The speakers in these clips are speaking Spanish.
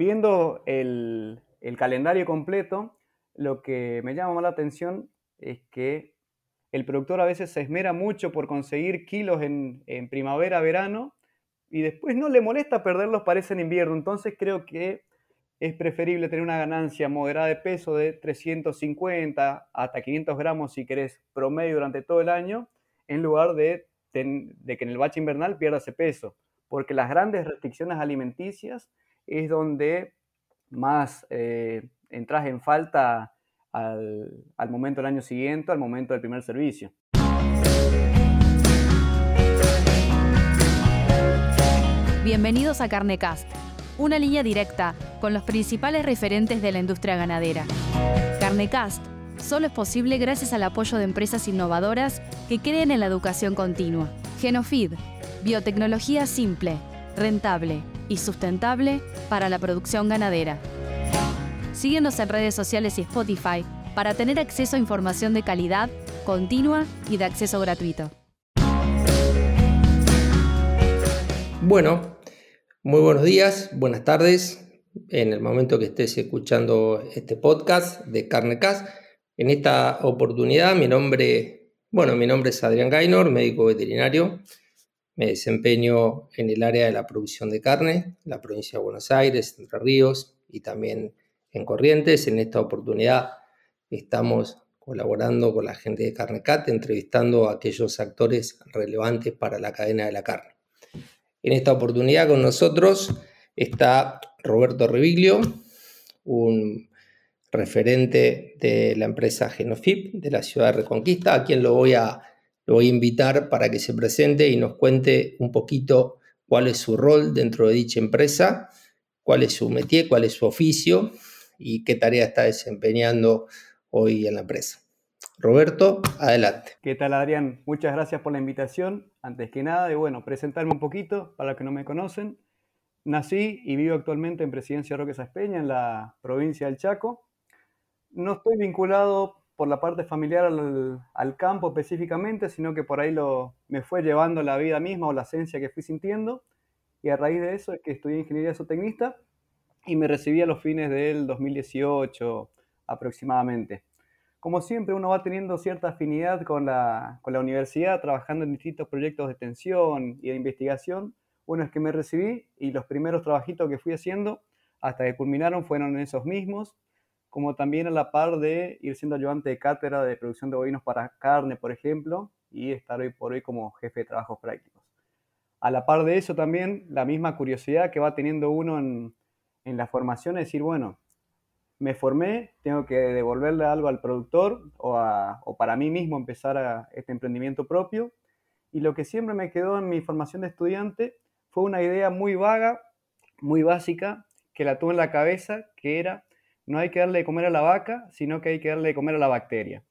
viendo el, calendario completo, lo que me llama más la atención es que el productor a veces se esmera mucho por conseguir kilos en, primavera, verano, y después no le molesta perderlos parece en invierno. Entonces creo que es preferible tener una ganancia moderada de peso de 350 hasta 500 gramos si querés promedio durante todo el año, en lugar de, de que en el bache invernal pierda ese peso. Porque las grandes restricciones alimenticias es donde más eh, entras en falta al, al momento del año siguiente, al momento del primer servicio. Bienvenidos a Carnecast, una línea directa con los principales referentes de la industria ganadera. Carnecast solo es posible gracias al apoyo de empresas innovadoras que creen en la educación continua. Genofeed, biotecnología simple, rentable y sustentable para la producción ganadera. Síguenos en redes sociales y Spotify para tener acceso a información de calidad, continua y de acceso gratuito. Bueno, muy buenos días, buenas tardes, en el momento que estés escuchando este podcast de Carnecast. En esta oportunidad, mi nombre, bueno, mi nombre es Adrián Gainor, médico veterinario. Me desempeño en el área de la producción de carne, la provincia de Buenos Aires, Entre Ríos y también en Corrientes. En esta oportunidad estamos colaborando con la gente de Carnecat, entrevistando a aquellos actores relevantes para la cadena de la carne. En esta oportunidad con nosotros está Roberto Reviglio, un referente de la empresa Genofip de la ciudad de Reconquista, a quien lo voy a, lo voy a invitar para que se presente y nos cuente un poquito cuál es su rol dentro de dicha empresa, cuál es su métier, cuál es su oficio y qué tarea está desempeñando hoy en la empresa. Roberto, adelante. ¿Qué tal Adrián? Muchas gracias por la invitación. Antes que nada, bueno, presentarme un poquito para los que no me conocen. Nací y vivo actualmente en Presidencia Roque Saspeña, en la provincia del Chaco. No estoy vinculado por la parte familiar al, campo específicamente, sino que por ahí lo, me fue llevando la vida misma o la esencia que fui sintiendo. Y a raíz de eso es que estudié ingeniería zootecnista y me recibí a los fines del 2018 aproximadamente como siempre, uno va teniendo cierta afinidad con la, universidad, trabajando en distintos proyectos de extensión y de investigación. Bueno, es que me recibí y los primeros trabajitos que fui haciendo hasta que culminaron fueron esos mismos, como también a la par de ir siendo ayudante de cátedra de producción de bovinos para carne, por ejemplo, y estar hoy por hoy como jefe de trabajos prácticos. A la par de eso también, la misma curiosidad que va teniendo uno en, en la formación es decir, bueno, me formé, tengo que devolverle algo al productor o, para mí mismo empezar a este emprendimiento propio. Y lo que siempre me quedó en mi formación de estudiante fue una idea muy vaga, muy básica, que la tuve en la cabeza, que era, no hay que darle de comer a la vaca, sino que hay que darle de comer a la bacteria.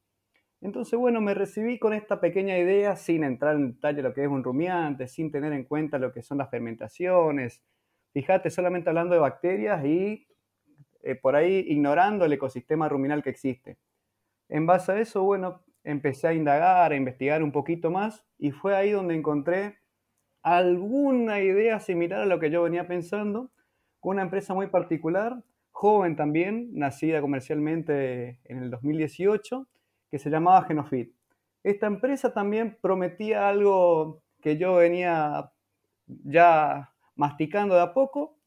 Entonces, bueno, me recibí con esta pequeña idea sin entrar en detalle de lo que es un rumiante, sin tener en cuenta lo que son las fermentaciones. Fíjate, solamente hablando de bacterias y eh, por ahí ignorando el ecosistema ruminal que existe. En base a eso, bueno, empecé a indagar, a investigar un poquito más y fue ahí donde encontré alguna idea similar a lo que yo venía pensando, con una empresa muy particular, joven también, nacida comercialmente en el 2018, que se llamaba Genofit. Esta empresa también prometía algo que yo venía ya masticando de a poco,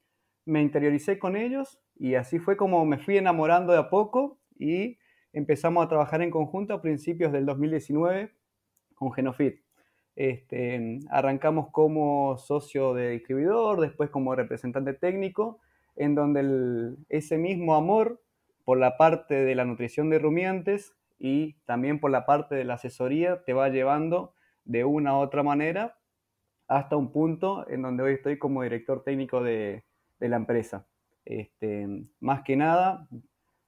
me interioricé con ellos y así fue como me fui enamorando de a poco y empezamos a trabajar en conjunto a principios del 2019 con Genofit. Este, arrancamos como socio de distribuidor, después como representante técnico, en donde ese mismo amor por la parte de la nutrición de rumiantes y también por la parte de la asesoría te va llevando de una u otra manera hasta un punto en donde hoy estoy como director técnico de la empresa. Este, más que nada,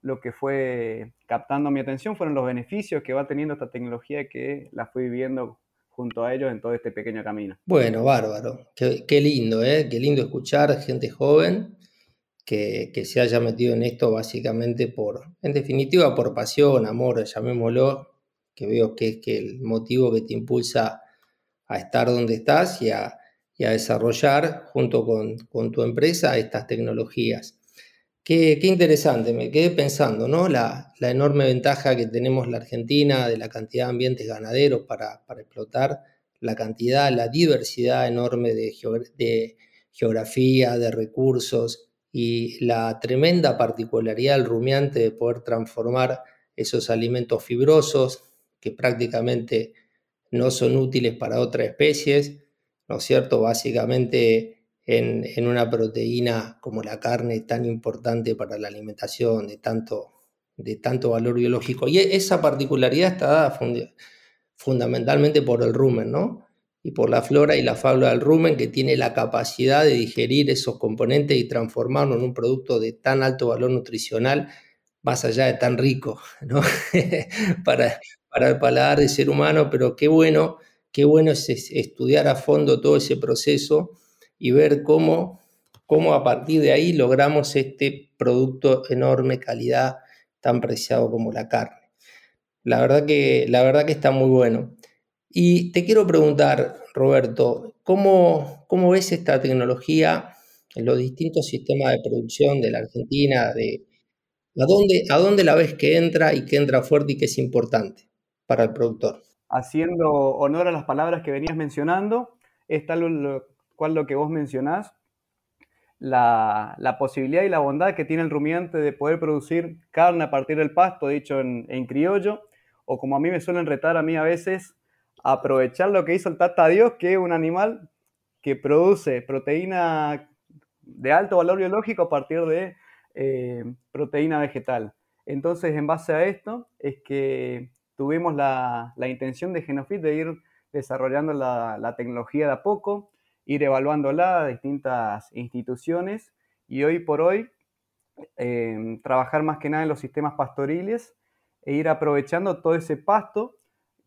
lo que fue captando mi atención fueron los beneficios que va teniendo esta tecnología que la fui viviendo junto a ellos en todo este pequeño camino. Bueno, bárbaro. Qué, lindo, ¿eh? Qué lindo escuchar gente joven que, se haya metido en esto básicamente por, en definitiva, por pasión, amor, llamémoslo, que veo que es que el motivo que te impulsa a estar donde estás y a, y a desarrollar junto con, tu empresa estas tecnologías. Qué, interesante, me quedé pensando, ¿no? La, enorme ventaja que tenemos la Argentina de la cantidad de ambientes ganaderos para, explotar, la cantidad, la diversidad enorme de geografía, de recursos y la tremenda particularidad del rumiante de poder transformar esos alimentos fibrosos que prácticamente no son útiles para otras especies, ¿no es cierto? Básicamente en, una proteína como la carne tan importante para la alimentación, de tanto, de tanto valor biológico. Y esa particularidad está dada fundamentalmente por el rumen, ¿no? Y por la flora y la fauna del rumen que tiene la capacidad de digerir esos componentes y transformarlo en un producto de tan alto valor nutricional, más allá de tan rico, ¿no? para, para el paladar del ser humano, pero qué bueno, qué bueno es estudiar a fondo todo ese proceso y ver cómo, cómo a partir de ahí logramos este producto enorme calidad tan preciado como la carne. La verdad que, la verdad que está muy bueno. Y te quiero preguntar, Roberto, ¿cómo, cómo ves esta tecnología en los distintos sistemas de producción de la Argentina? De, ¿a, dónde, ¿A dónde la ves que entra y que entra fuerte y que es importante para el productor? Haciendo honor a las palabras que venías mencionando, está lo, cual lo que vos mencionás, la, posibilidad y la bondad que tiene el rumiante de poder producir carne a partir del pasto, dicho en, criollo, o como a mí me suelen retar a mí a veces, aprovechar lo que hizo el Tata Dios, que es un animal que produce proteína de alto valor biológico a partir de eh, proteína vegetal. Entonces, en base a esto, es que tuvimos la, intención de Genofit de ir desarrollando la, la, tecnología de a poco, ir evaluándola a distintas instituciones y hoy por hoy em, trabajar más que nada en los sistemas pastoriles e ir aprovechando todo ese pasto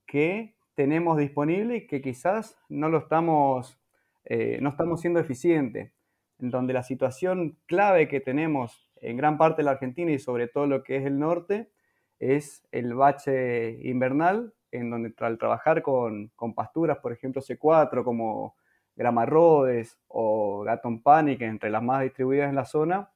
que tenemos disponible y que quizás no lo estamos, eh, no estamos siendo eficientes, en donde la situación clave que tenemos en gran parte de la Argentina y sobre todo lo que es el norte es el bache invernal, en donde al trabajar con, con pasturas, por ejemplo C4, como Gramarrodes o Gatton Panic, entre las más distribuidas en la zona,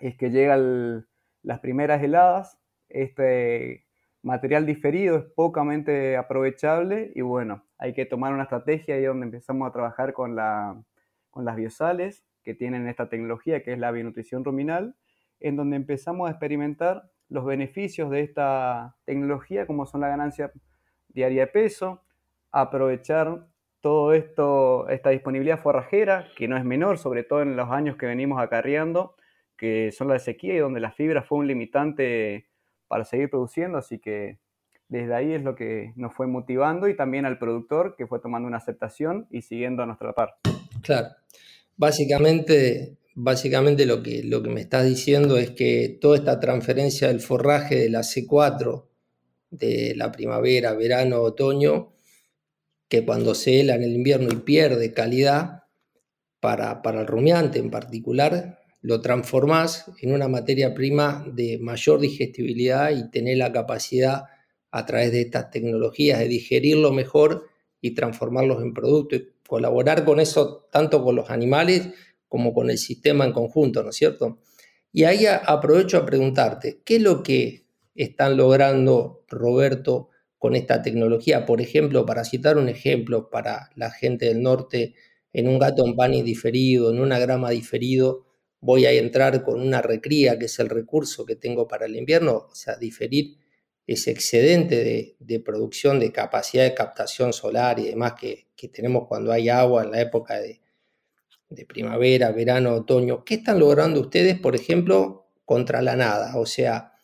es que llegan las primeras heladas, este material diferido es pocamente aprovechable y bueno, hay que tomar una estrategia ahí donde empezamos a trabajar con, la, con las biosales que tienen esta tecnología que es la bionutrición ruminal, en donde empezamos a experimentar los beneficios de esta tecnología como son la ganancia diaria de peso, aprovechar todo esto, esta disponibilidad forrajera, que no es menor, sobre todo en los años que venimos acarreando, que son la sequía y donde la fibra fue un limitante para seguir produciendo, así que desde ahí es lo que nos fue motivando y también al productor que fue tomando una aceptación y siguiendo a nuestra par. Claro, básicamente, básicamente lo, que, lo que me estás diciendo es que toda esta transferencia del forraje de la C4 de la primavera, verano, otoño, que cuando se hela en el invierno y pierde calidad, para, para el rumiante en particular, lo transformás en una materia prima de mayor digestibilidad y tener la capacidad a través de estas tecnologías de digerirlo mejor y transformarlos en producto y colaborar con eso tanto con los animales como con el sistema en conjunto, ¿no es cierto? Y ahí aprovecho a preguntarte, ¿qué es lo que están logrando Roberto con esta tecnología. Por ejemplo, para citar un ejemplo para la gente del norte, en un gato en pani diferido, en una grama diferido, voy a entrar con una recría, que es el recurso que tengo para el invierno, o sea, diferir ese excedente de, producción, de capacidad de captación solar y demás que, tenemos cuando hay agua en la época de, primavera, verano, otoño. ¿Qué están logrando ustedes, por ejemplo, contra la nada? O sea,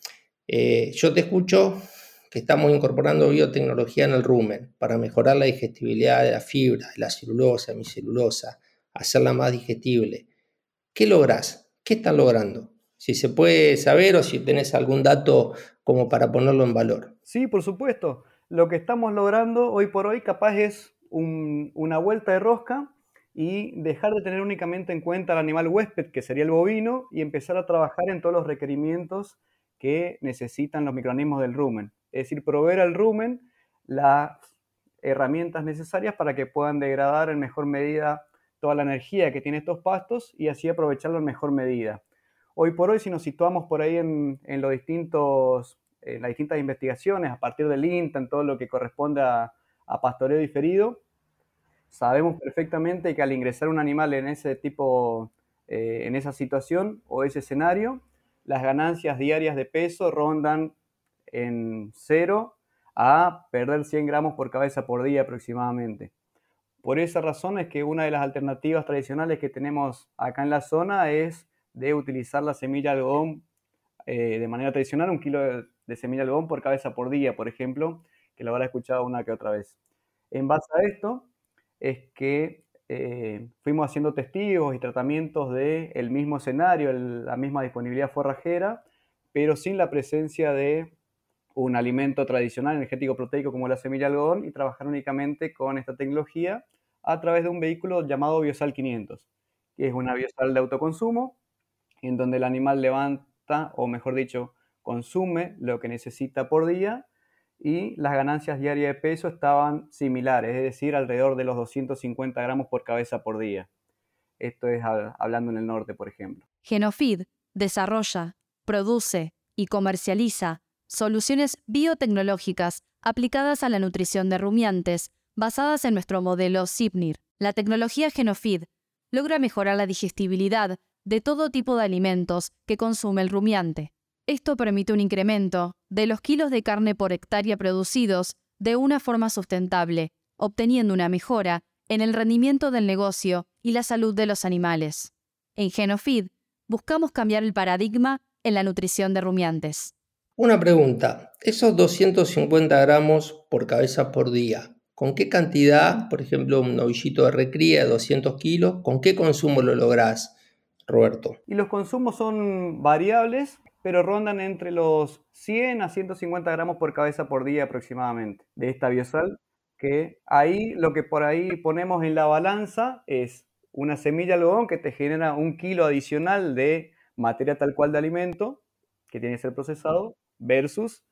eh, yo te escucho que estamos incorporando biotecnología en el rumen para mejorar la digestibilidad de la fibra, de la celulosa, hemicelulosa, hacerla más digestible. ¿Qué logras? ¿Qué están logrando? Si se puede saber o si tenés algún dato como para ponerlo en valor. Sí, por supuesto. Lo que estamos logrando hoy por hoy capaz es una vuelta de rosca y dejar de tener únicamente en cuenta al animal huésped, que sería el bovino, y empezar a trabajar en todos los requerimientos que necesitan los microorganismos del rumen es decir, proveer al rumen las herramientas necesarias para que puedan degradar en mejor medida toda la energía que tienen estos pastos y así aprovecharlo en mejor medida. Hoy por hoy, si nos situamos por ahí en, los distintos, en las distintas investigaciones, a partir del INTA, en todo lo que corresponde a, pastoreo diferido, sabemos perfectamente que al ingresar un animal en ese tipo, eh, en esa situación o ese escenario, las ganancias diarias de peso rondan en cero a perder 100 gramos por cabeza por día aproximadamente. Por esa razón es que una de las alternativas tradicionales que tenemos acá en la zona es de utilizar la semilla de algodón eh, de manera tradicional, un kilo de, semilla de algodón por cabeza por día, por ejemplo, que lo habrá escuchado una que otra vez. En base a esto es que eh, fuimos haciendo testigos y tratamientos del el mismo escenario, la misma disponibilidad forrajera, pero sin la presencia de un alimento tradicional energético proteico como la semilla de algodón y trabajar únicamente con esta tecnología a través de un vehículo llamado Biosal 500, que es una biosal de autoconsumo en donde el animal levanta, o mejor dicho, consume lo que necesita por día y las ganancias diarias de peso estaban similares, es decir, alrededor de los 250 gramos por cabeza por día. Esto es hablando en el norte, por ejemplo. Genofeed desarrolla, produce y comercializa soluciones biotecnológicas aplicadas a la nutrición de rumiantes, basadas en nuestro modelo SIPNIR. La tecnología Genofeed logra mejorar la digestibilidad de todo tipo de alimentos que consume el rumiante. Esto permite un incremento de los kilos de carne por hectárea producidos de una forma sustentable, obteniendo una mejora en el rendimiento del negocio y la salud de los animales. En Genofeed buscamos cambiar el paradigma en la nutrición de rumiantes. Una pregunta, esos 250 gramos por cabeza por día, ¿con qué cantidad, por ejemplo, un novillito de recría de 200 kilos, con qué consumo lo lográs, Roberto? Y los consumos son variables, pero rondan entre los 100 a 150 gramos por cabeza por día aproximadamente de esta biosal, que ahí lo que por ahí ponemos en la balanza es una semilla algodón que te genera un kilo adicional de materia tal cual de alimento que tiene que ser procesado versus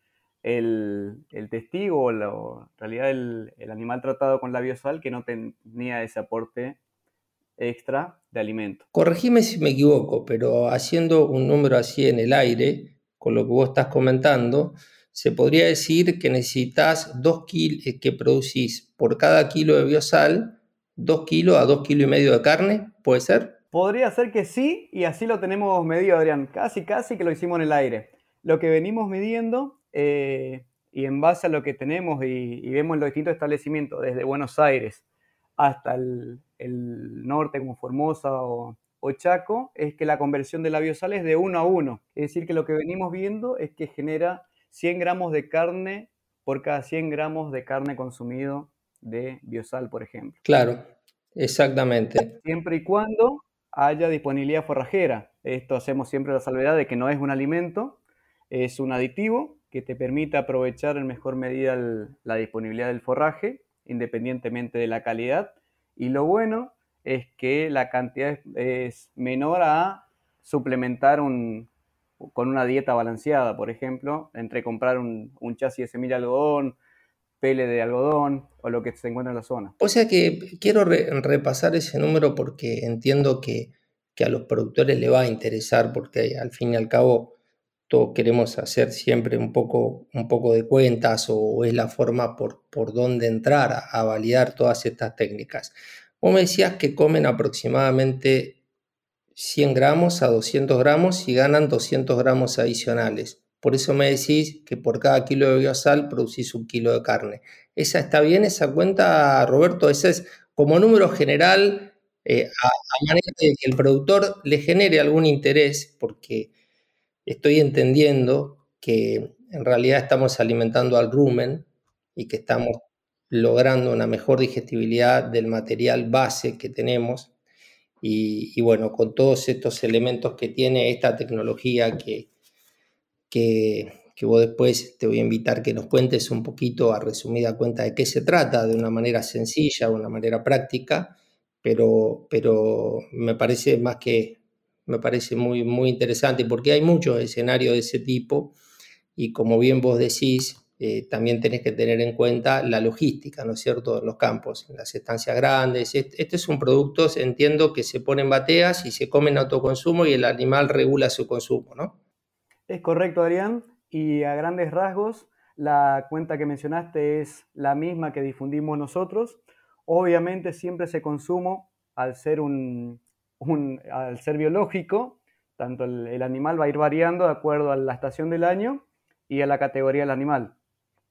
el, testigo o en realidad el, animal tratado con la biosal que no tenía ese aporte extra de alimento. Corregime si me equivoco, pero haciendo un número así en el aire, con lo que vos estás comentando, se podría decir que necesitas dos kilos, eh, que producís por cada kilo de biosal, dos kilos a dos kilos y medio de carne, ¿puede ser? Podría ser que sí, y así lo tenemos medido, Adrián. Casi, casi que lo hicimos en el aire lo que venimos midiendo eh, y en base a lo que tenemos y, vemos en los distintos establecimientos, desde Buenos Aires hasta el, norte como Formosa o, Chaco, es que la conversión de la biosal es de uno a uno. Es decir, que lo que venimos viendo es que genera 100 gramos de carne por cada 100 gramos de carne consumido de biosal, por ejemplo. Claro, exactamente. Siempre y cuando haya disponibilidad forrajera. Esto hacemos siempre la salvedad de que no es un alimento, es un aditivo que te permite aprovechar en mejor medida la disponibilidad del forraje, independientemente de la calidad. Y lo bueno es que la cantidad es, menor a suplementar con una dieta balanceada, por ejemplo, entre comprar un, chasis de semilla de algodón, pele de algodón o lo que se encuentra en la zona. O sea que quiero repasar ese número porque entiendo que, que, a los productores le va a interesar porque al fin y al cabo queremos hacer siempre un poco, un poco de cuentas o, es la forma por, por donde entrar a, validar todas estas técnicas. Vos me decías que comen aproximadamente 100 gramos a 200 gramos y ganan 200 gramos adicionales. Por eso me decís que por cada kilo de biosal producís un kilo de carne. ¿Esa está bien, esa cuenta, Roberto? Ese es como número general, eh, a, a, manera de que el productor le genere algún interés, porque estoy entendiendo que en realidad estamos alimentando al rumen y que estamos logrando una mejor digestibilidad del material base que tenemos. Y, bueno, con todos estos elementos que tiene esta tecnología que, que, vos después te voy a invitar que nos cuentes un poquito a resumida cuenta de qué se trata, de una manera sencilla, de una manera práctica, pero, pero me parece más que me parece muy, muy interesante porque hay muchos escenarios de ese tipo y como bien vos decís, eh, también tenés que tener en cuenta la logística, ¿no es cierto?, en los campos, en las estancias grandes. Este, es un producto, entiendo, que se pone en bateas y se come en autoconsumo y el animal regula su consumo, ¿no? Es correcto, Adrián. Y a grandes rasgos, la cuenta que mencionaste es la misma que difundimos nosotros. Obviamente siempre ese consumo, al ser, un, al ser biológico, tanto el animal va a ir variando de acuerdo a la estación del año y a la categoría del animal.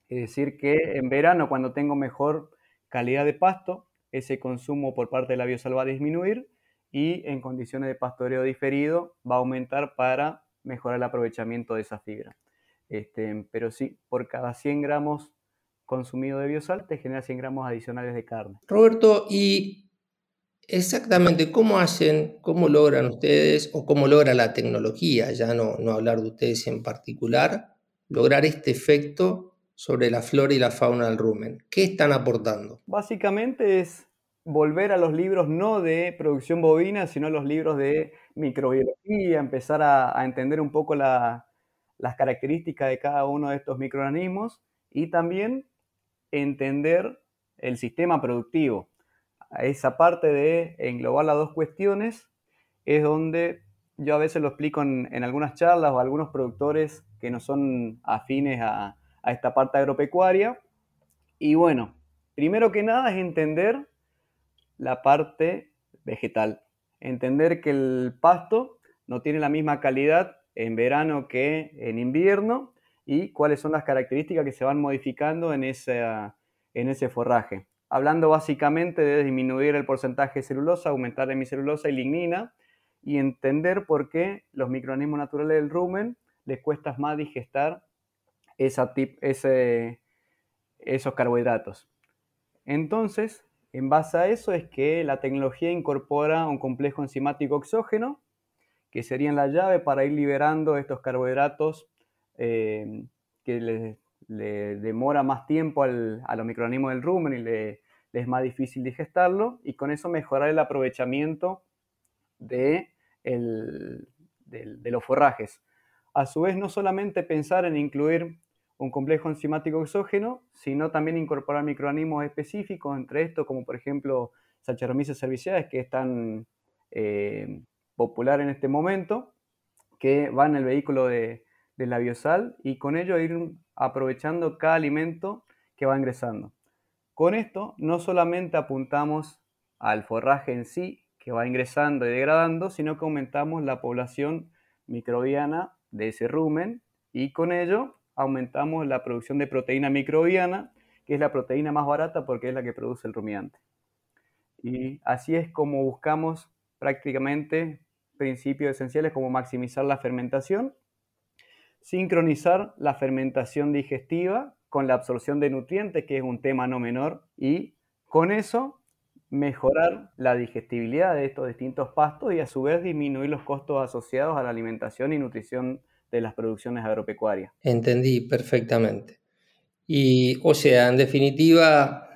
Es decir, que en verano, cuando tengo mejor calidad de pasto, ese consumo por parte de la biosal va a disminuir y en condiciones de pastoreo diferido va a aumentar para mejorar el aprovechamiento de esa fibra. Este, pero sí, por cada 100 gramos consumido de biosal te genera 100 gramos adicionales de carne. Roberto, y exactamente cómo hacen, cómo logran ustedes o cómo logra la tecnología, ya no, no hablar de ustedes en particular, lograr este efecto sobre la flora y la fauna del rumen. ¿Qué están aportando? Básicamente es volver a los libros no de producción bovina, sino a los libros de microbiología, empezar a, entender un poco las características de cada uno de estos microorganismos y también entender el sistema productivo. Esa parte de englobar las dos cuestiones es donde yo a veces lo explico en, en algunas charlas o algunos productores que no son afines a, a esta parte agropecuaria. Y bueno, primero que nada es entender la parte vegetal, entender que el pasto no tiene la misma calidad en verano que en invierno y cuáles son las características que se van modificando en, en ese forraje. Hablando básicamente de disminuir el porcentaje de celulosa, aumentar hemicelulosa y lignina y entender por qué los microorganismos naturales del rumen les cuesta más digestar esos carbohidratos. Entonces, en base a eso es que la tecnología incorpora un complejo enzimático exógeno, que sería la llave para ir liberando estos carbohidratos eh, que le, demora más tiempo al, a los microorganismos del rumen y le, es más difícil digestarlo, y con eso mejorar el aprovechamiento de, de los forrajes. A su vez, no solamente pensar en incluir un complejo enzimático exógeno, sino también incorporar microorganismos específicos, entre estos, como por ejemplo Saccharomyces cerevisiae, que es tan eh, popular en este momento, que va en el vehículo de, la biosal y con ello ir aprovechando cada alimento que va ingresando. Con esto no solamente apuntamos al forraje en sí, que va ingresando y degradando, sino que aumentamos la población microbiana de ese rumen y con ello aumentamos la producción de proteína microbiana, que es la proteína más barata porque es la que produce el rumiante. Y así es como buscamos prácticamente principios esenciales como maximizar la fermentación, sincronizar la fermentación digestiva con la absorción de nutrientes, que es un tema no menor, y con eso mejorar la digestibilidad de estos distintos pastos y a su vez disminuir los costos asociados a la alimentación y nutrición de las producciones agropecuarias. Entendí perfectamente. Y, o sea, en definitiva,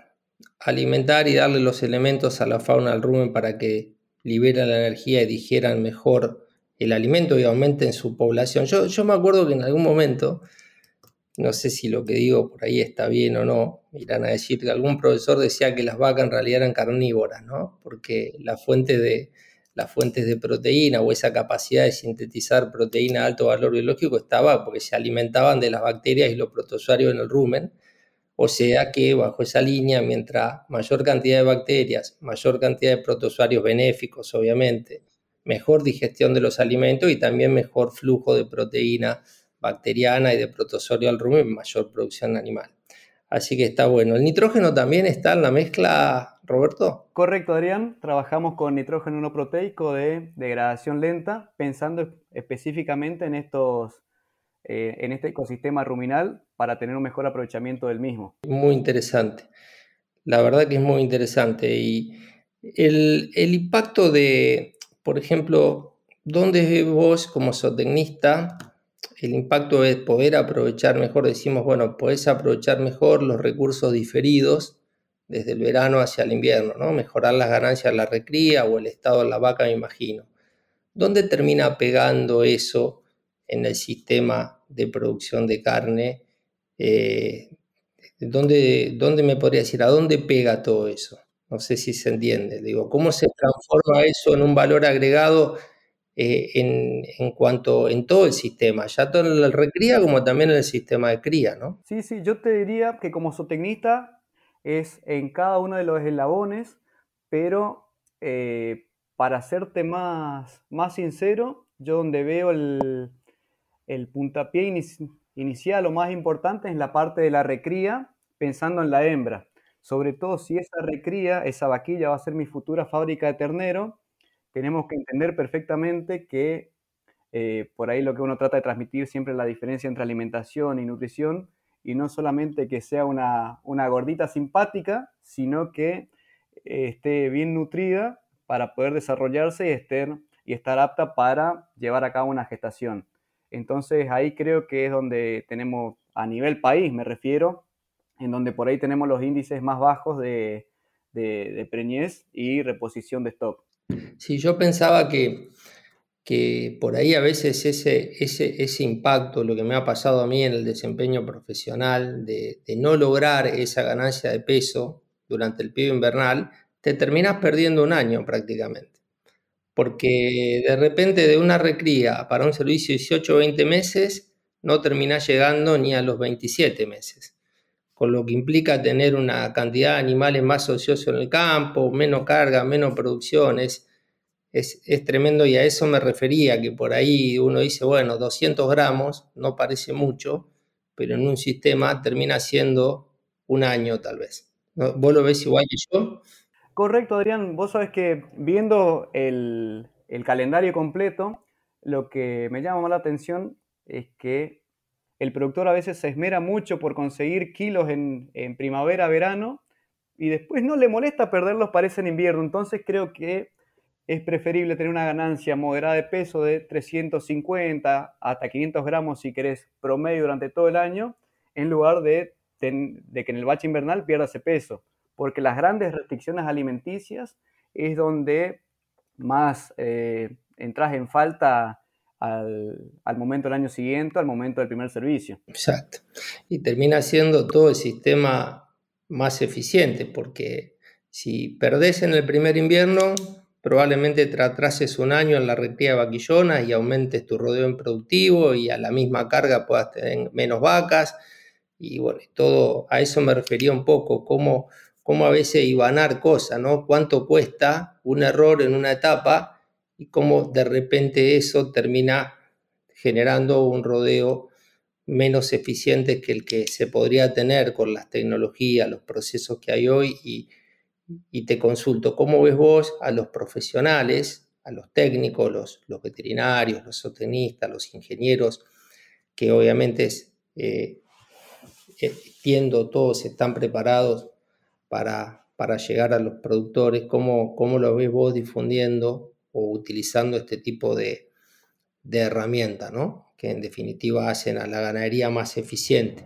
alimentar y darle los elementos a la fauna del rumen para que liberen la energía y digieran mejor el alimento y aumenten su población. Yo, yo me acuerdo que en algún momento, no sé si lo que digo por ahí está bien o no, irán a decir que algún profesor decía que las vacas en realidad eran carnívoras, ¿no? Porque de, las fuentes de proteína o esa capacidad de sintetizar proteína de alto valor biológico estaba porque se alimentaban de las bacterias y los protozoarios en el rumen. O sea que bajo esa línea, mientras mayor cantidad de bacterias, mayor cantidad de protozoarios benéficos, obviamente, mejor digestión de los alimentos y también mejor flujo de proteína bacteriana y de protozoario al rumen, mayor producción animal. Así que está bueno. ¿El nitrógeno también está en la mezcla, Roberto? Correcto, Adrián. Trabajamos con nitrógeno no proteico de degradación lenta, pensando específicamente en estos eh, en este ecosistema ruminal para tener un mejor aprovechamiento del mismo. Muy interesante. La verdad que es muy interesante. Y el, el impacto de, por ejemplo, ¿dónde vos como zootecnista el impacto es poder aprovechar mejor, decimos, bueno, puedes aprovechar mejor los recursos diferidos desde el verano hacia el invierno, ¿no? Mejorar las ganancias de la recría o el estado de la vaca, me imagino. ¿Dónde termina pegando eso en el sistema de producción de carne Eh, ¿dónde, ¿Dónde me podría decir? ¿A dónde pega todo eso? No sé si se entiende. Digo, ¿cómo se transforma eso en un valor agregado eh, en, en, cuanto en todo el sistema, ya todo el recría como también en el sistema de cría, ¿no? Sí, sí, yo te diría que como zootecnista es en cada uno de los eslabones, pero eh, para serte más, más sincero, yo donde veo el, el puntapié inicial o más importante es la parte de la recría, pensando en la hembra. Sobre todo si esa recría, esa vaquilla va a ser mi futura fábrica de ternero, tenemos que entender perfectamente que eh, por ahí lo que uno trata de transmitir siempre es la diferencia entre alimentación y nutrición, y no solamente que sea una, gordita simpática, sino que eh, esté bien nutrida para poder desarrollarse y, estar, y estar apta para llevar a cabo una gestación. Entonces ahí creo que es donde tenemos, a nivel país me refiero, en donde por ahí tenemos los índices más bajos de, de, preñez y reposición de stock. Sí, yo pensaba que, que por ahí a veces ese, ese, ese, impacto, lo que me ha pasado a mí en el desempeño profesional, de, no lograr esa ganancia de peso durante el pido invernal, te terminas perdiendo un año prácticamente. Porque de repente de una recría para un servicio de 18 o 20 meses no termina llegando ni a los 27 meses, con lo que implica tener una cantidad de animales más ociosos en el campo, menos carga, menos producción, es, es, tremendo y a eso me refería, que por ahí uno dice, bueno, 200 gramos no parece mucho, pero en un sistema termina siendo un año tal vez. ¿Vos lo ves igual que yo? Correcto, Adrián. Vos sabés que viendo el, calendario completo, lo que me llama la atención es que el productor a veces se esmera mucho por conseguir kilos en, primavera, verano, y después no le molesta perderlos para ese en invierno. Entonces creo que es preferible tener una ganancia moderada de peso de 350 hasta 500 gramos si querés promedio durante todo el año, en lugar de, de que en el bache invernal pierda ese peso porque las grandes restricciones alimenticias es donde más eh, entras en falta al, momento del año siguiente, al momento del primer servicio. Exacto. Y termina siendo todo el sistema más eficiente, porque si perdés en el primer invierno, probablemente te atrases un año en la recría de vaquillonas y aumentes tu rodeo en productivo y a la misma carga puedas tener menos vacas. Y bueno, todo a eso me refería un poco, cómo cómo a veces ibanar cosas, ¿no? Cuánto cuesta un error en una etapa y cómo de repente eso termina generando un rodeo menos eficiente que el que se podría tener con las tecnologías, los procesos que hay hoy y, te consulto, ¿cómo ves vos a los profesionales, a los técnicos, los, veterinarios, los zootecnistas, los ingenieros, que obviamente eh, entiendo todos están preparados para, para llegar a los productores? ¿Cómo, ¿Cómo lo ves vos difundiendo o utilizando este tipo de, de herramientas, ¿no? que en definitiva hacen a la ganadería más eficiente?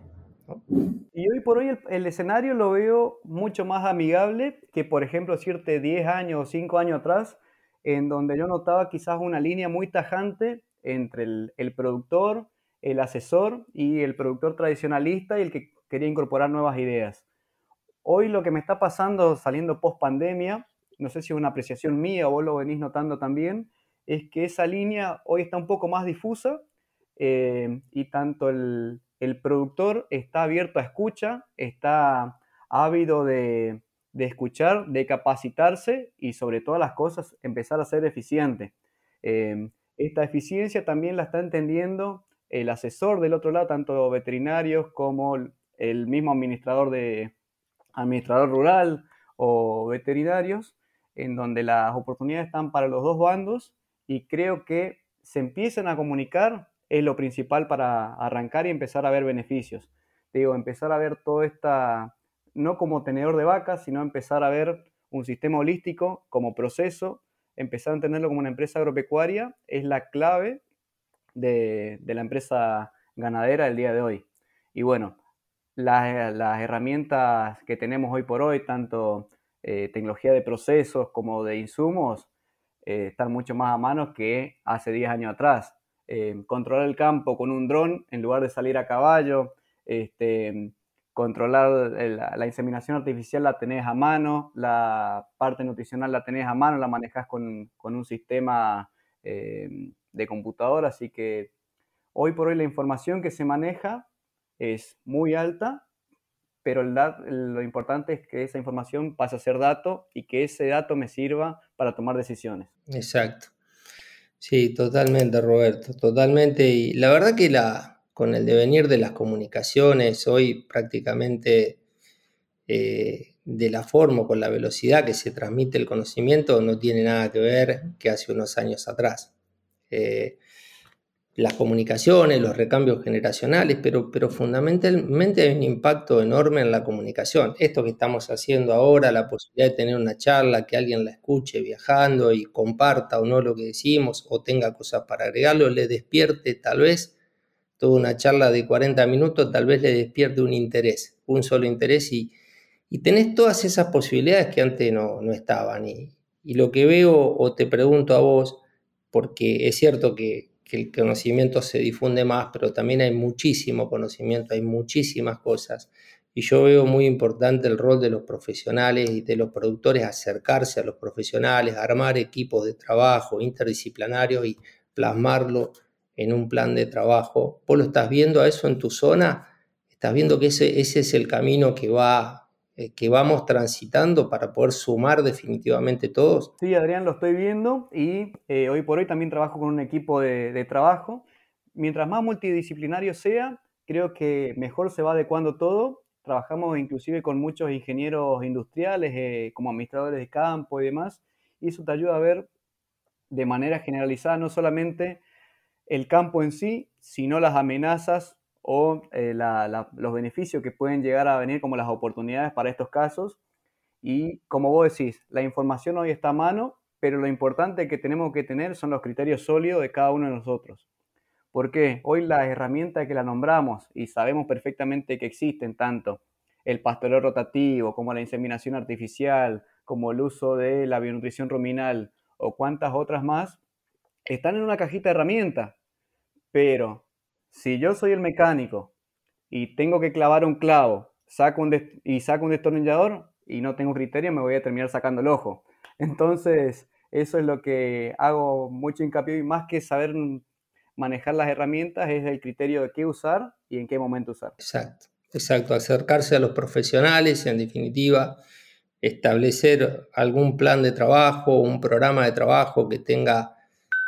Y hoy por hoy el, escenario lo veo mucho más amigable que, por ejemplo, decirte 10 años o 5 años atrás, en donde yo notaba quizás una línea muy tajante entre el, el, productor, el asesor y el productor tradicionalista y el que quería incorporar nuevas ideas. Hoy lo que me está pasando saliendo post pandemia, no sé si es una apreciación mía o vos lo venís notando también, es que esa línea hoy está un poco más difusa eh, y tanto el, productor está abierto a escucha, está ávido de, escuchar, de capacitarse y sobre todas las cosas empezar a ser eficiente. Eh, esta eficiencia también la está entendiendo el asesor del otro lado, tanto veterinarios como el mismo administrador de, administrador rural o veterinarios, en donde las oportunidades están para los dos bandos y creo que se empiezan a comunicar es lo principal para arrancar y empezar a ver beneficios. digo, empezar a ver todo esta, no como tenedor de vacas, sino empezar a ver un sistema holístico como proceso, empezar a entenderlo como una empresa agropecuaria, es la clave de, de la empresa ganadera del día de hoy. Y bueno, las, herramientas que tenemos hoy por hoy, tanto eh, tecnología de procesos como de insumos, eh, están mucho más a mano que hace 10 años atrás. Eh, controlar el campo con un dron en lugar de salir a caballo, este, controlar la, inseminación artificial la tenés a mano, la parte nutricional la tenés a mano, la manejás con, un sistema eh, de computadora, así que hoy por hoy la información que se maneja es muy alta pero lo importante es que esa información pase a ser dato y que ese dato me sirva para tomar decisiones. Exacto. Sí, totalmente, Roberto, totalmente. Y la verdad que la, con el devenir de las comunicaciones, hoy prácticamente eh, de la forma, con la velocidad que se transmite el conocimiento, no tiene nada que ver que hace unos años atrás. Eh, las comunicaciones, los recambios generacionales, pero, pero fundamentalmente hay un impacto enorme en la comunicación. Esto que estamos haciendo ahora, la posibilidad de tener una charla, que alguien la escuche viajando y comparta o no lo que decimos o tenga cosas para agregarlo, le despierte tal vez toda una charla de 40 minutos, tal vez le despierte un interés, un solo interés y, y tenés todas esas posibilidades que antes no, no estaban. Y, y lo que veo o te pregunto a vos, porque es cierto que que el conocimiento se difunde más, pero también hay muchísimo conocimiento, hay muchísimas cosas. Y yo veo muy importante el rol de los profesionales y de los productores acercarse a los profesionales, armar equipos de trabajo interdisciplinarios y plasmarlo en un plan de trabajo. ¿Vos lo estás viendo a eso en tu zona? ¿Estás viendo que ese, ese es el camino que va que vamos transitando para poder sumar definitivamente todos? Sí, Adrián, lo estoy viendo y eh, hoy por hoy también trabajo con un equipo de, trabajo. Mientras más multidisciplinario sea, creo que mejor se va adecuando todo. Trabajamos inclusive con muchos ingenieros industriales, eh, como administradores de campo y demás, y eso te ayuda a ver de manera generalizada no solamente el campo en sí, sino las amenazas o eh, los beneficios que pueden llegar a venir como las oportunidades para estos casos. Y como vos decís, la información hoy está a mano, pero lo importante que tenemos que tener son los criterios sólidos de cada uno de nosotros. Porque hoy las herramientas que la nombramos y sabemos perfectamente que existen tanto el pastoreo rotativo como la inseminación artificial, como el uso de la bionutrición ruminal o cuantas otras más, están en una cajita de herramientas, pero si yo soy el mecánico y tengo que clavar un clavo saco un y saco un destornillador y no tengo criterio, me voy a terminar sacando el ojo. Entonces, eso es lo que hago mucho hincapié y más que saber manejar las herramientas es el criterio de qué usar y en qué momento usar. Exacto, exacto, acercarse a los profesionales, en definitiva, establecer algún plan de trabajo, un programa de trabajo que tenga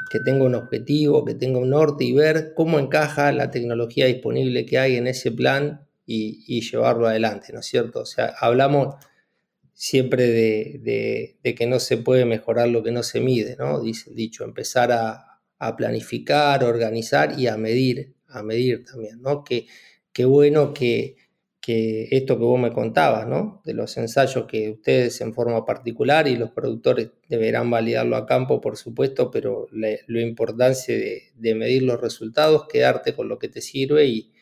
que tenga un objetivo, que tenga un norte y ver cómo encaja la tecnología disponible que hay en ese plan y, llevarlo adelante, ¿no es cierto? O sea, hablamos siempre de, que no se puede mejorar lo que no se mide, ¿no? Dice el dicho, empezar a, planificar, organizar y a medir, a medir también, ¿no? Que, qué bueno que, que esto que vos me contabas, ¿no? De los ensayos que ustedes en forma particular y los productores deberán validarlo a campo, por supuesto, pero lo importancia de, medir los resultados, quedarte con lo que te sirve y,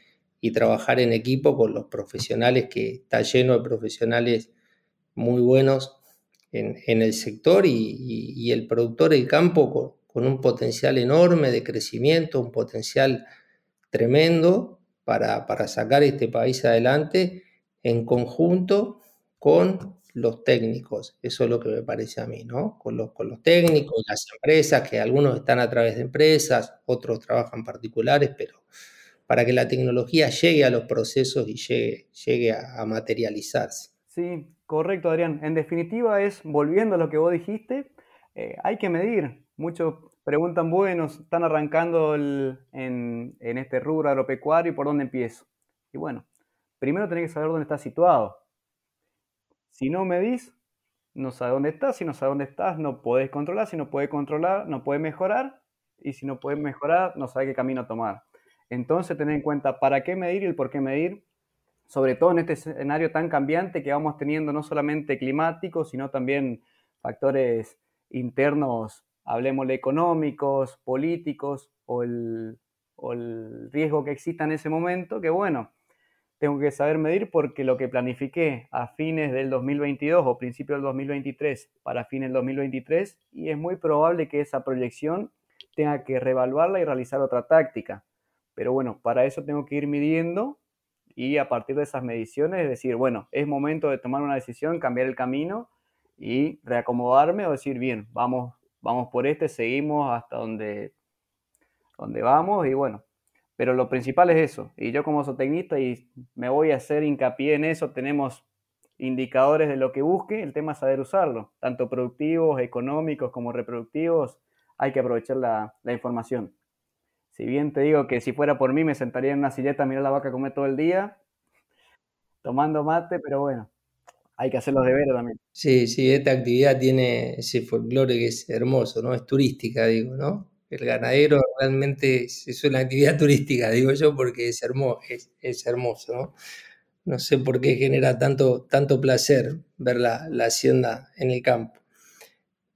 trabajar en equipo con los profesionales, que está lleno de profesionales muy buenos en, el sector y, el productor del campo con un potencial enorme de crecimiento, un potencial tremendo para, sacar este país adelante en conjunto con los técnicos. Eso es lo que me parece a mí, ¿no? Con los, con los técnicos, las empresas, que algunos están a través de empresas, otros trabajan particulares, pero para que la tecnología llegue a los procesos y llegue, llegue a, materializarse. Sí, correcto, Adrián. En definitiva es, volviendo a lo que vos dijiste, eh, hay que medir. Mucho Preguntan, bueno, están arrancando en, este rubro agropecuario por dónde empiezo. Y bueno, primero tenés que saber dónde estás situado. Si no medís, no sabes dónde estás. Si no sabes dónde estás, no podés controlar. Si no puedes controlar, no puedes mejorar. Y si no puedes mejorar, no sabes qué camino tomar. Entonces, tener en cuenta para qué medir y el por qué medir, sobre todo en este escenario tan cambiante que vamos teniendo, no solamente climático, sino también factores internos hablemosle económicos, políticos o el, riesgo que exista en ese momento, que bueno, tengo que saber medir porque lo que planifiqué a fines del 2022 o principio del 2023 para fines del 2023 y es muy probable que esa proyección tenga que reevaluarla y realizar otra táctica. Pero bueno, para eso tengo que ir midiendo y a partir de esas mediciones decir, bueno, es momento de tomar una decisión, cambiar el camino y reacomodarme o decir, bien, vamos, vamos por este, seguimos hasta donde, donde vamos y bueno, pero lo principal es eso. Y yo como zootecnista y me voy a hacer hincapié en eso, tenemos indicadores de lo que busque, el tema es saber usarlo, tanto productivos, económicos como reproductivos, hay que aprovechar la, información. Si bien te digo que si fuera por mí me sentaría en una silleta a mirar la vaca comer todo el día, tomando mate, pero bueno, hay que hacer los deberes también. Sí, sí, esta actividad tiene ese folclore que es hermoso, ¿no? Es turística, digo, ¿no? El ganadero realmente es, una actividad turística, digo yo, porque es hermoso, es, hermoso, ¿no? No sé por qué genera tanto, tanto placer ver la, hacienda en el campo.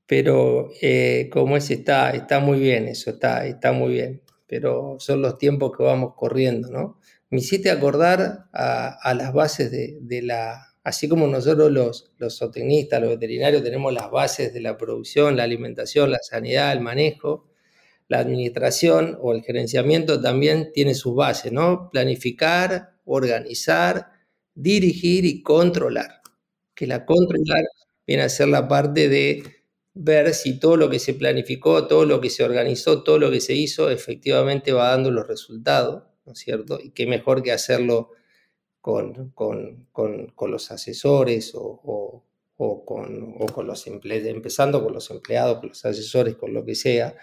Pero eh, como es, está, está muy bien eso, está, está muy bien. Pero son los tiempos que vamos corriendo, ¿no? Me hiciste acordar a, las bases de, de la así como nosotros los, los zootecnistas, los veterinarios, tenemos las bases de la producción, la alimentación, la sanidad, el manejo, la administración o el gerenciamiento también tiene sus bases, ¿no? Planificar, organizar, dirigir y controlar. Que la controlar viene a ser la parte de ver si todo lo que se planificó, todo lo que se organizó, todo lo que se hizo, efectivamente va dando los resultados, ¿no es cierto? Y qué mejor que hacerlo con, los asesores o, con, con, los empleados, empezando con los empleados, con los asesores, con lo que sea,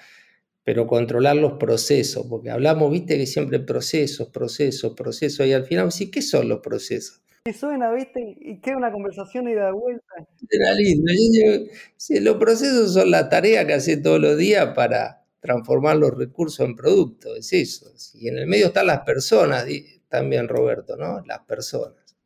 pero controlar los procesos, porque hablamos, viste, que siempre procesos, procesos, procesos, y al final, sí, ¿qué son los procesos? Y suena, viste, y queda una conversación y da vuelta. Era lindo. los procesos son la tarea que hace todos los días para transformar los recursos en productos, es eso. Y en el medio están las personas, también, Roberto, ¿no? Las personas.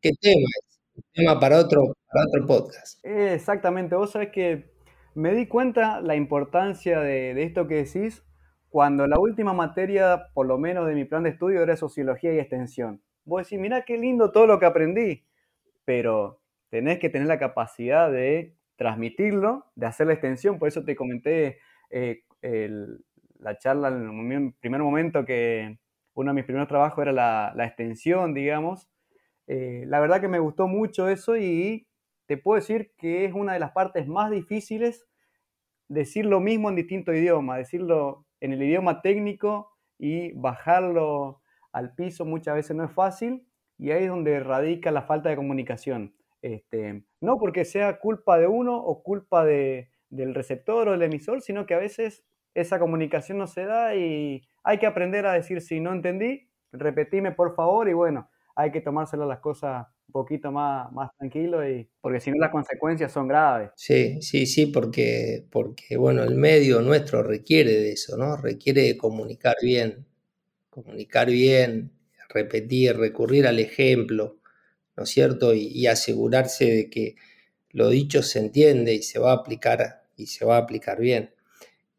¿Qué tema es? Un tema para otro, para otro podcast. Exactamente, vos sabés que me di cuenta la importancia de, esto que decís cuando la última materia, por lo menos de mi plan de estudio, era sociología y extensión. Vos decís, mirá qué lindo todo lo que aprendí, pero tenés que tener la capacidad de transmitirlo, de hacer la extensión, por eso te comenté eh, la charla en el primer momento que uno de mis primeros trabajos era la, extensión, digamos. Eh, la verdad que me gustó mucho eso y te puedo decir que es una de las partes más difíciles decir lo mismo en distinto idioma, decirlo en el idioma técnico y bajarlo al piso muchas veces no es fácil y ahí es donde radica la falta de comunicación. Este, no porque sea culpa de uno o culpa de, del receptor o del emisor, sino que a veces esa comunicación no se da y hay que aprender a decir si no entendí, repetime por favor y bueno, hay que tomárselo las cosas un poquito más, más tranquilo y porque si no las consecuencias son graves. Sí, sí, sí, porque, porque bueno, el medio nuestro requiere de eso, ¿no? Requiere de comunicar bien, comunicar bien, repetir, recurrir al ejemplo, ¿no es cierto? Y, asegurarse de que lo dicho se entiende y se va a aplicar y se va a aplicar bien.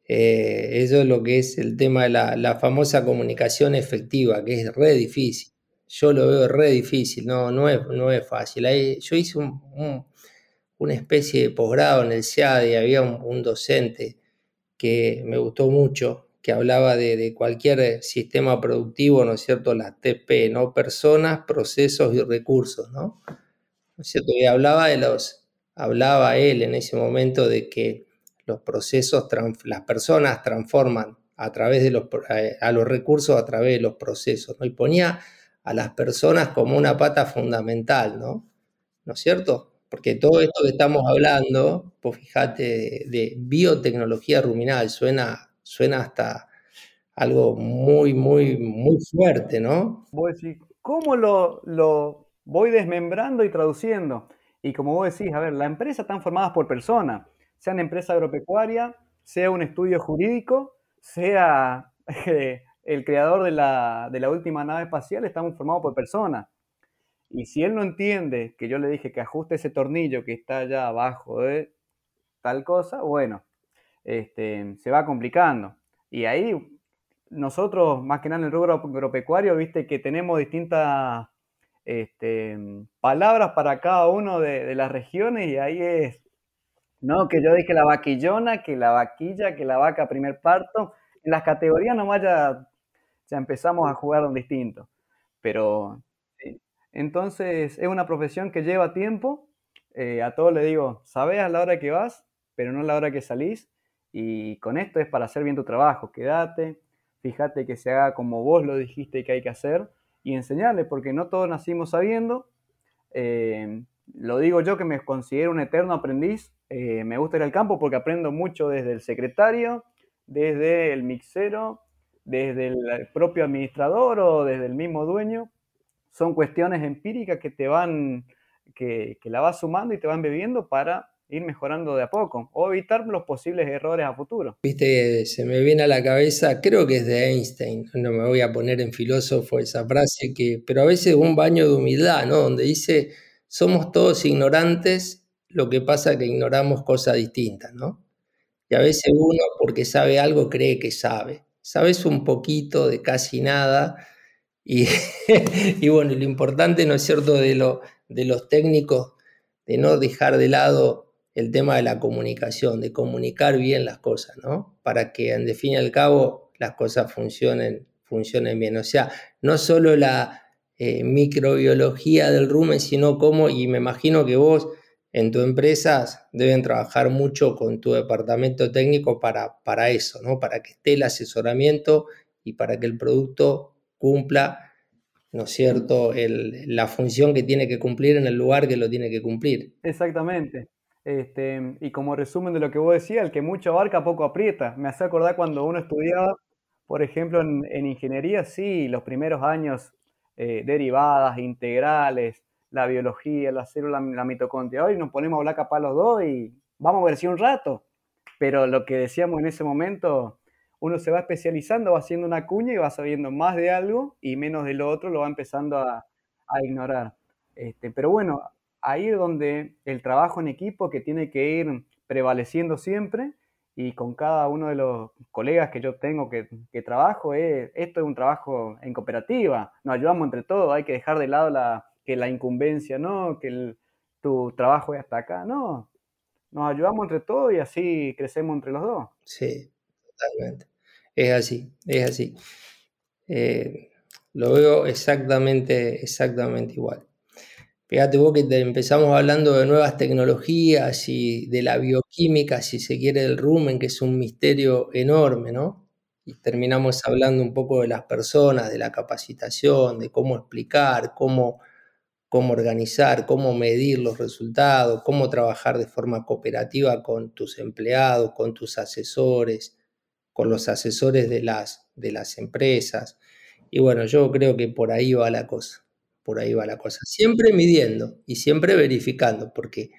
Eh, eso es lo que es el tema de la, famosa comunicación efectiva, que es re difícil. Yo lo veo re difícil, no, no, es, no es fácil. yo hice una especie de posgrado en el CIAD y había un, docente que me gustó mucho, que hablaba de, cualquier sistema productivo, ¿no es cierto? La TP, ¿no? Personas, procesos y recursos, ¿no? ¿No es cierto? Y hablaba de los, hablaba él en ese momento de que los procesos, las personas transforman a través de los, a los recursos a través de los procesos, ¿no? Y ponía a las personas como una pata fundamental, ¿no? ¿No es cierto? Porque todo esto que estamos hablando, pues fíjate, de, biotecnología ruminal, suena, suena hasta algo muy, muy, muy fuerte, ¿no? Voy a ¿cómo lo, lo voy desmembrando y traduciendo? Y como vos decís, a ver, la empresa están formadas por personas sea una empresa agropecuaria, sea un estudio jurídico, sea eh, el creador de la, última nave espacial, estamos formados por personas. Y si él no entiende que yo le dije que ajuste ese tornillo que está allá abajo de tal cosa, bueno, este, se va complicando. Y ahí nosotros, más que nada en el rubro agropecuario, viste que tenemos distintas este, palabras para cada de, de, las regiones y ahí es no, que yo dije la vaquillona, que la vaquilla, que la vaca primer parto. En las categorías nomás ya, ya empezamos a jugar un distinto. Pero Entonces es una profesión que lleva tiempo. Eh, a todos le digo, sabes a la hora que vas, pero no a la hora que salís. Y con esto es para hacer bien tu trabajo. Quédate, fíjate que se haga como vos lo dijiste que hay que hacer y enseñarle, porque no todos nacimos sabiendo. Eh, lo digo yo que me considero un eterno aprendiz. Eh, me gusta ir al campo porque aprendo mucho desde el secretario, desde el mixero, desde el propio administrador o desde el mismo dueño. Son cuestiones empíricas que te van, que, que la vas sumando y te van bebiendo para ir mejorando de a poco o evitar los posibles errores a futuro. Viste, se me viene a la cabeza, creo que es de Einstein, no me voy a poner en filósofo esa frase, que, pero a veces un baño de humildad, ¿no? Donde dice, somos todos ignorantes, lo que pasa es que ignoramos cosas distintas, ¿no? Y a veces uno, porque sabe algo, cree que sabe. Sabes un poquito de casi nada. Y, bueno, lo importante, ¿no es cierto?, de, lo, de los técnicos, de no dejar de lado el tema de la comunicación, de comunicar bien las cosas, ¿no? Para que en fin y al cabo las cosas funcionen, funcionen bien. O sea, no solo la eh, microbiología del rumen, sino cómo, y me imagino que vos en tu empresa deben trabajar mucho con tu departamento técnico para, para eso, ¿no? Para que esté el asesoramiento y para que el producto cumpla, ¿no es cierto?, la función que tiene que cumplir en el lugar que lo tiene que cumplir. Exactamente. Este, y como resumen de lo que vos decías, el que mucho abarca poco aprieta. Me hace acordar cuando uno estudiaba, por ejemplo, en, ingeniería, sí, los primeros años, eh, derivadas, integrales, la biología, la célula, la mitocondria. Hoy nos ponemos a hablar capaz los dos y vamos a ver si un rato. Pero lo que decíamos en ese momento, uno se va especializando, va haciendo una cuña y va sabiendo más de algo y menos de lo otro, lo va empezando a, a ignorar. Este, pero bueno, ahí es donde el trabajo en equipo que tiene que ir prevaleciendo siempre y con cada uno de los colegas que yo tengo que, trabajo, esto es un trabajo en cooperativa, nos ayudamos entre todos, hay que dejar de lado la, que la incumbencia, ¿no? que tu trabajo es hasta acá, no, nos ayudamos entre todos y así crecemos entre los dos. Sí, totalmente, es así, es así. Eh, lo veo exactamente, exactamente igual. Fíjate vos que empezamos hablando de nuevas tecnologías y de la bioquímica, si se quiere, del rumen, que es un misterio enorme, ¿no? Y terminamos hablando un poco de las personas, de la capacitación, de cómo explicar, cómo, cómo organizar, cómo medir los resultados, cómo trabajar de forma cooperativa con tus empleados, con tus asesores, con los asesores de las, de las empresas. Y bueno, yo creo que por ahí va la cosa por ahí va la cosa. Siempre midiendo y siempre verificando, porque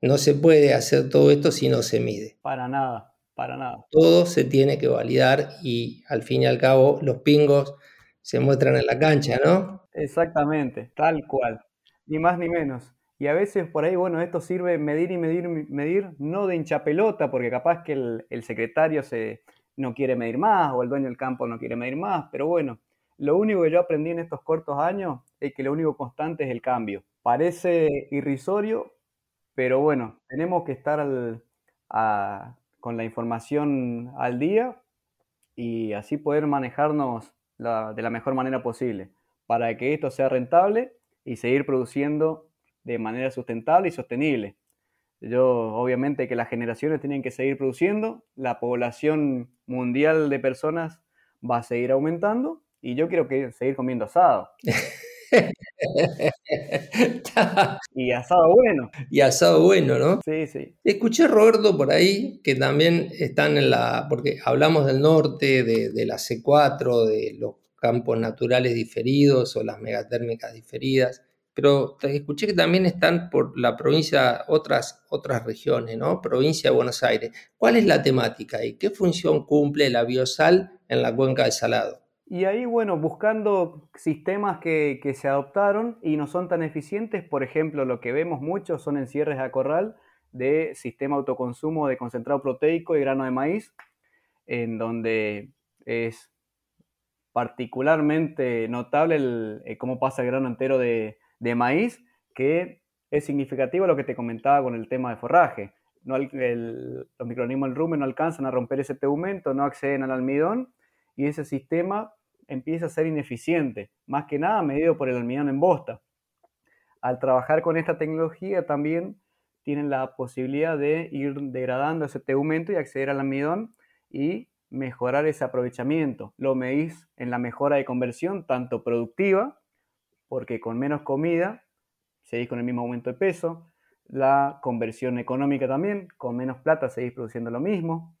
no se puede hacer todo esto si no se mide. Para nada, para nada. Todo se tiene que validar y al fin y al cabo los pingos se muestran en la cancha, ¿no? Exactamente, tal cual, ni más ni menos. Y a veces por ahí, bueno, esto sirve medir y medir, medir, no de hincha pelota, porque capaz que el, el secretario se, no quiere medir más o el dueño del campo no quiere medir más, pero bueno, lo único que yo aprendí en estos cortos años es que lo único constante es el cambio. Parece irrisorio, pero bueno, tenemos que estar con la información al día y así poder manejarnos de la mejor manera posible para que esto sea rentable y seguir produciendo de manera sustentable y sostenible. Yo, obviamente que las generaciones tienen que seguir produciendo, la población mundial de personas va a seguir aumentando y yo quiero que seguir comiendo asado. y asado bueno. Y asado bueno, ¿no? Sí, sí. Escuché Roberto por ahí que también están en la, porque hablamos del norte, de, la C4, de los campos naturales diferidos o las megatérmicas diferidas, pero escuché que también están por la provincia, otras, otras regiones, ¿no? Provincia de Buenos Aires. ¿Cuál es la temática y qué función cumple la biosal en la cuenca de Salado? Y ahí, bueno, buscando sistemas que, se adoptaron y no son tan eficientes, por ejemplo, lo que vemos mucho son encierres a corral de sistema autoconsumo de concentrado proteico y grano de maíz, en donde es particularmente notable el, eh, cómo pasa el grano entero de, maíz, que es significativo lo que te comentaba con el tema de forraje. No, los microorganismos del rumen no alcanzan a romper ese tegumento, no acceden al almidón y ese sistema empieza a ser ineficiente, más que nada medido por el almidón en bosta. al trabajar con esta tecnología también tienen la posibilidad de ir degradando ese tegumento y acceder al almidón y mejorar ese aprovechamiento. Lo medís en la mejora de conversión, tanto productiva, porque con menos comida seguís con el mismo aumento de peso, la conversión económica también, con menos plata seguís produciendo lo mismo.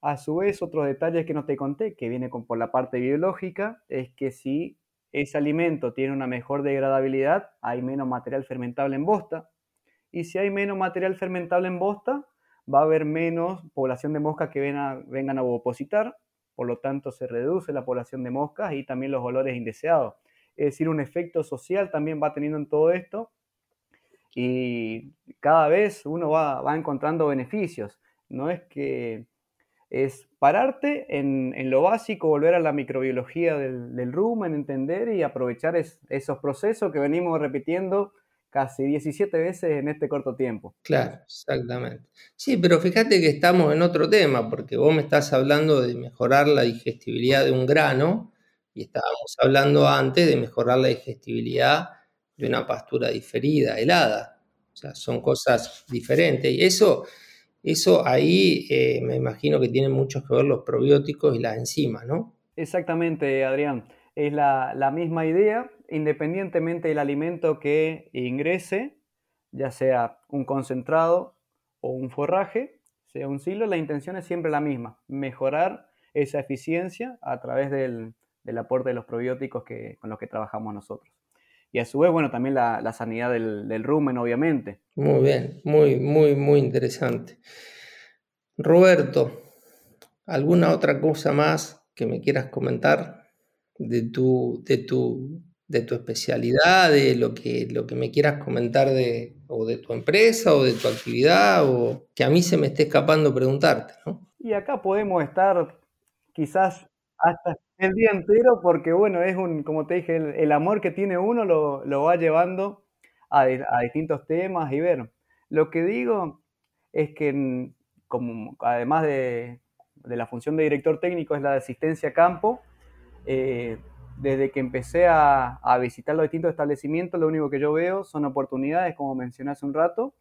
A su vez, otros detalles que no te conté, que viene con, por la parte biológica, es que si ese alimento tiene una mejor degradabilidad, hay menos material fermentable en bosta. Y si hay menos material fermentable en bosta, va a haber menos población de moscas que vengan a opositar, por lo tanto se reduce la población de moscas y también los olores indeseados. Es decir, un efecto social también va teniendo en todo esto y cada vez uno va, encontrando beneficios. No es que es pararte en, lo básico, volver a la microbiología del, del rumen, entender y aprovechar esos procesos que venimos repitiendo casi 17 veces en este corto tiempo. Claro, exactamente. Sí, pero fíjate que estamos en otro tema, porque vos me estás hablando de mejorar la digestibilidad de un grano y estábamos hablando antes de mejorar la digestibilidad de una pastura diferida, helada. O sea, son cosas diferentes. Y eso, eso ahí eh, me imagino que tienen mucho que ver los probióticos y las enzimas, ¿no? Exactamente, Adrián. Es la, misma idea independientemente del alimento que ingrese, ya sea un concentrado o un forraje, sea un silo, la intención es siempre la misma, mejorar esa eficiencia a través del, aporte de los probióticos que, con los que trabajamos nosotros. Y a su vez, bueno, también la, sanidad del, del, rumen, obviamente. Muy bien, muy, muy, muy interesante. Roberto, ¿alguna otra cosa más que me quieras comentar de tu, de tu de tu especialidad, de lo que, lo que me quieras comentar de, o de tu empresa o de tu actividad, o que a mí se me esté escapando preguntarte, ¿no? Y acá podemos estar quizás hasta el día entero, porque bueno, es un, como te dije, el, amor que tiene uno lo, va llevando a, distintos temas y ver. Lo que digo es que como, además de, la función de director técnico es la de asistencia a campo, eh, desde que empecé a, visitar los distintos establecimientos, lo único que yo veo son oportunidades, como mencioné hace un rato,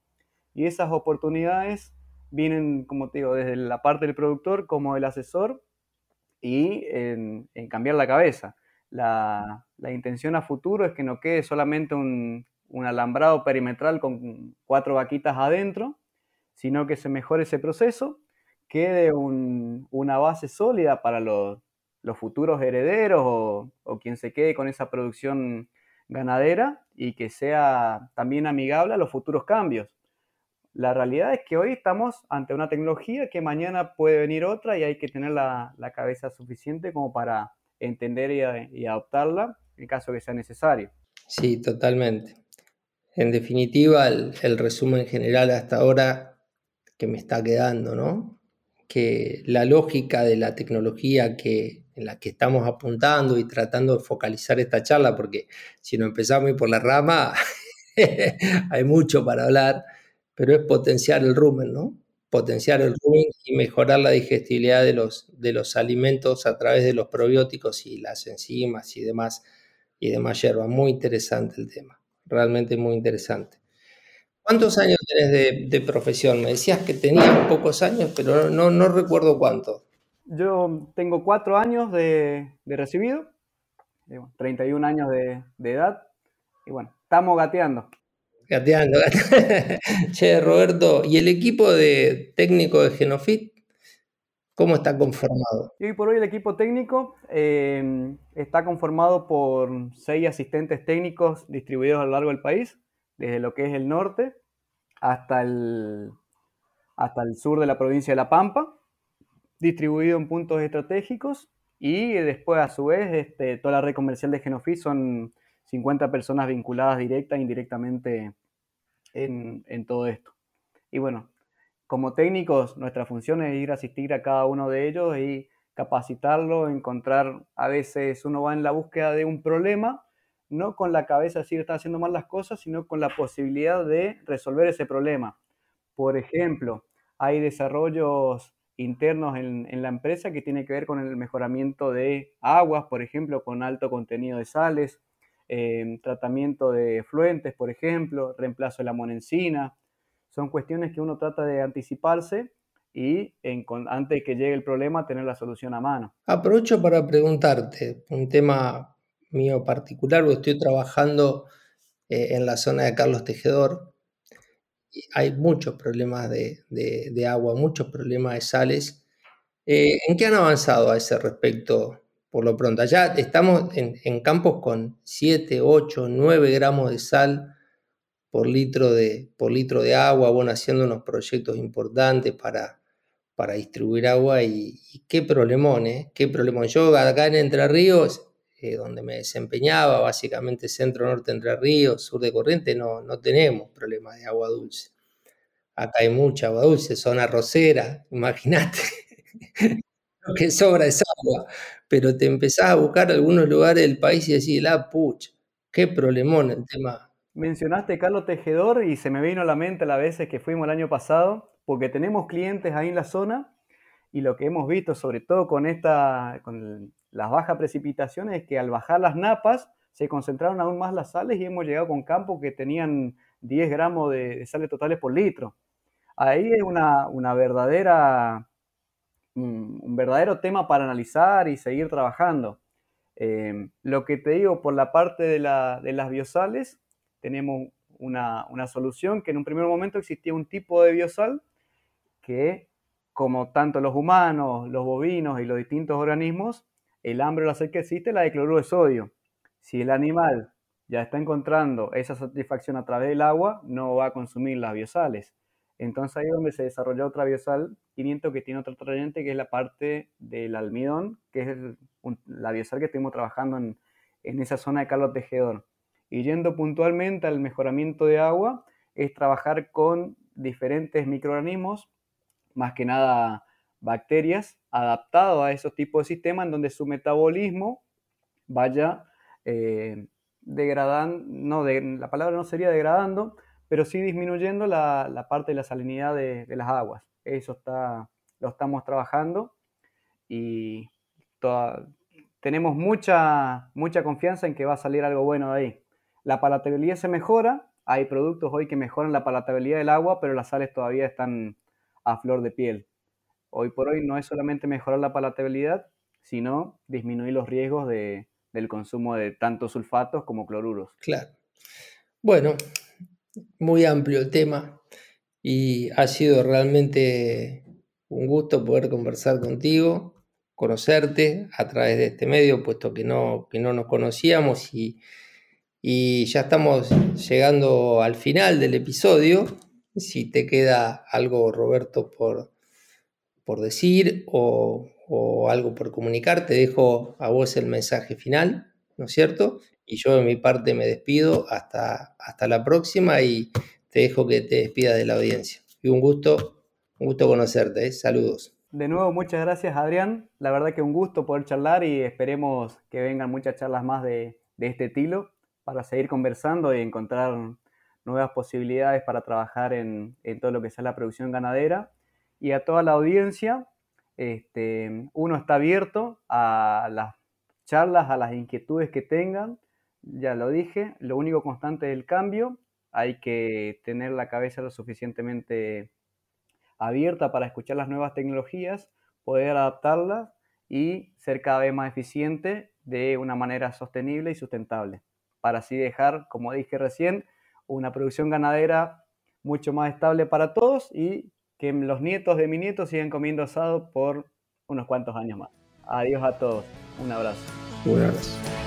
y esas oportunidades vienen, como te digo, desde la parte del productor como del asesor y en, cambiar la cabeza. La, intención a futuro es que no quede solamente un, alambrado perimetral con cuatro vaquitas adentro, sino que se mejore ese proceso, quede una base sólida para los, los futuros herederos o, quien se quede con esa producción ganadera y que sea también amigable a los futuros cambios. La realidad es que hoy estamos ante una tecnología que mañana puede venir otra y hay que tener la, cabeza suficiente como para entender y, adoptarla en caso que sea necesario. Sí, totalmente. En definitiva, el, el resumen general hasta ahora que me está quedando, ¿no? Que la lógica de la tecnología en la que estamos apuntando y tratando de focalizar esta charla, porque si no empezamos por la rama, hay mucho para hablar, pero es potenciar el rumen, ¿no? Potenciar el rumen y mejorar la digestibilidad de los, de los alimentos a través de los probióticos y las enzimas y demás, y demás hierbas. Muy interesante el tema, realmente muy interesante. ¿Cuántos años tenés de, profesión? Me decías que tenías pocos años, pero no, no recuerdo cuántos. Yo tengo cuatro años de, recibido, 31 años de, edad, y bueno, estamos gateando. Gateando, che, Roberto, ¿y el equipo de técnico de Genofit? ¿Cómo está conformado? hoy por hoy el equipo técnico eh, está conformado por seis asistentes técnicos distribuidos a lo largo del país, desde lo que es el norte hasta el, hasta el sur de la provincia de La Pampa distribuido en puntos estratégicos y después a su vez este, toda la red comercial de Genofit son 50 personas vinculadas directa e indirectamente en, todo esto. Y bueno, como técnicos nuestra función es ir a asistir a cada uno de ellos y capacitarlo, encontrar, a veces uno va en la búsqueda de un problema, no con la cabeza si está haciendo mal las cosas, sino con la posibilidad de resolver ese problema. Por ejemplo, hay desarrollos internos en, la empresa que tiene que ver con el mejoramiento de aguas, por ejemplo, con alto contenido de sales, eh, tratamiento de fluentes, por ejemplo, reemplazo de la monencina. Son cuestiones que uno trata de anticiparse y antes de que llegue el problema tener la solución a mano. Aprovecho para preguntarte un tema mío particular, porque estoy trabajando eh, en la zona de Carlos Tejedor. Hay muchos problemas de, agua, muchos problemas de sales. Eh, ¿En qué han avanzado a ese respecto por lo pronto? Allá estamos en, campos con 7, 8, 9 gramos de sal por litro de, por litro de agua, bueno, haciendo unos proyectos importantes para, para distribuir agua y, qué problemón, ¿eh? Qué problemón. Yo acá en Entre Ríos, eh, donde me desempeñaba, básicamente centro-norte Entre Ríos, sur de Corriente, no, no tenemos problemas de agua dulce. Acá hay mucha agua dulce, zona rosera, imagínate. Lo que sobra es agua. Pero te empezás a buscar algunos lugares del país y decís, la pucha, qué problemón el tema. Mencionaste Carlos Tejedor y se me vino a la mente las veces que fuimos el año pasado porque tenemos clientes ahí en la zona y lo que hemos visto, sobre todo con, esta, con las bajas precipitaciones, es que al bajar las napas se concentraron aún más las sales y hemos llegado con campos que tenían 10 gramos de, sales totales por litro. Ahí es una, una verdadera, un, verdadero tema para analizar y seguir trabajando. Eh, lo que te digo, por la parte de, la, de las biosales, tenemos una, una, solución que en un primer momento existía un tipo de biosal que, como tanto los humanos, los bovinos y los distintos organismos, el hambre o la sed que existe la de cloruro de sodio. Si el animal ya está encontrando esa satisfacción a través del agua, no va a consumir las biosales. Entonces ahí es donde se desarrolló otra biosal 500 que tiene otro atrayente, que es la parte del almidón, que es la biosal que estuvimos trabajando en, en esa zona de Carlos Tejedor. Y yendo puntualmente al mejoramiento de agua, es trabajar con diferentes microorganismos más que nada bacterias, adaptado a esos tipos de sistemas en donde su metabolismo vaya eh, degradando, no, la palabra no sería degradando, pero sí disminuyendo la, parte de la salinidad de, las aguas. Eso está, lo estamos trabajando y tenemos mucha, mucha confianza en que va a salir algo bueno de ahí. La palatabilidad se mejora, hay productos hoy que mejoran la palatabilidad del agua, pero las sales todavía están a flor de piel. Hoy por hoy no es solamente mejorar la palatabilidad, sino disminuir los riesgos de, del consumo de tanto sulfatos como cloruros. Claro. Bueno, muy amplio el tema y ha sido realmente un gusto poder conversar contigo, conocerte a través de este medio, puesto que no, que no nos conocíamos y, y ya estamos llegando al final del episodio. Si te queda algo, Roberto, por, por decir o, algo por comunicar, te dejo a vos el mensaje final, ¿no es cierto? Y yo de mi parte me despido hasta, hasta la próxima y te dejo que te despida de la audiencia. Y un gusto, un gusto conocerte, ¿eh? saludos. De nuevo, muchas gracias Adrián. La verdad que un gusto poder charlar y esperemos que vengan muchas charlas más de, de este estilo para seguir conversando y encontrar nuevas posibilidades para trabajar en, todo lo que sea la producción ganadera. Y a toda la audiencia, este, uno está abierto a las charlas, a las inquietudes que tengan. Ya lo dije, lo único constante es el cambio. Hay que tener la cabeza lo suficientemente abierta para escuchar las nuevas tecnologías, poder adaptarlas y ser cada vez más eficiente de una manera sostenible y sustentable. Para así dejar, como dije recién, una producción ganadera mucho más estable para todos y que los nietos de mi nieto sigan comiendo asado por unos cuantos años más. Adiós a todos. Un abrazo. Un abrazo.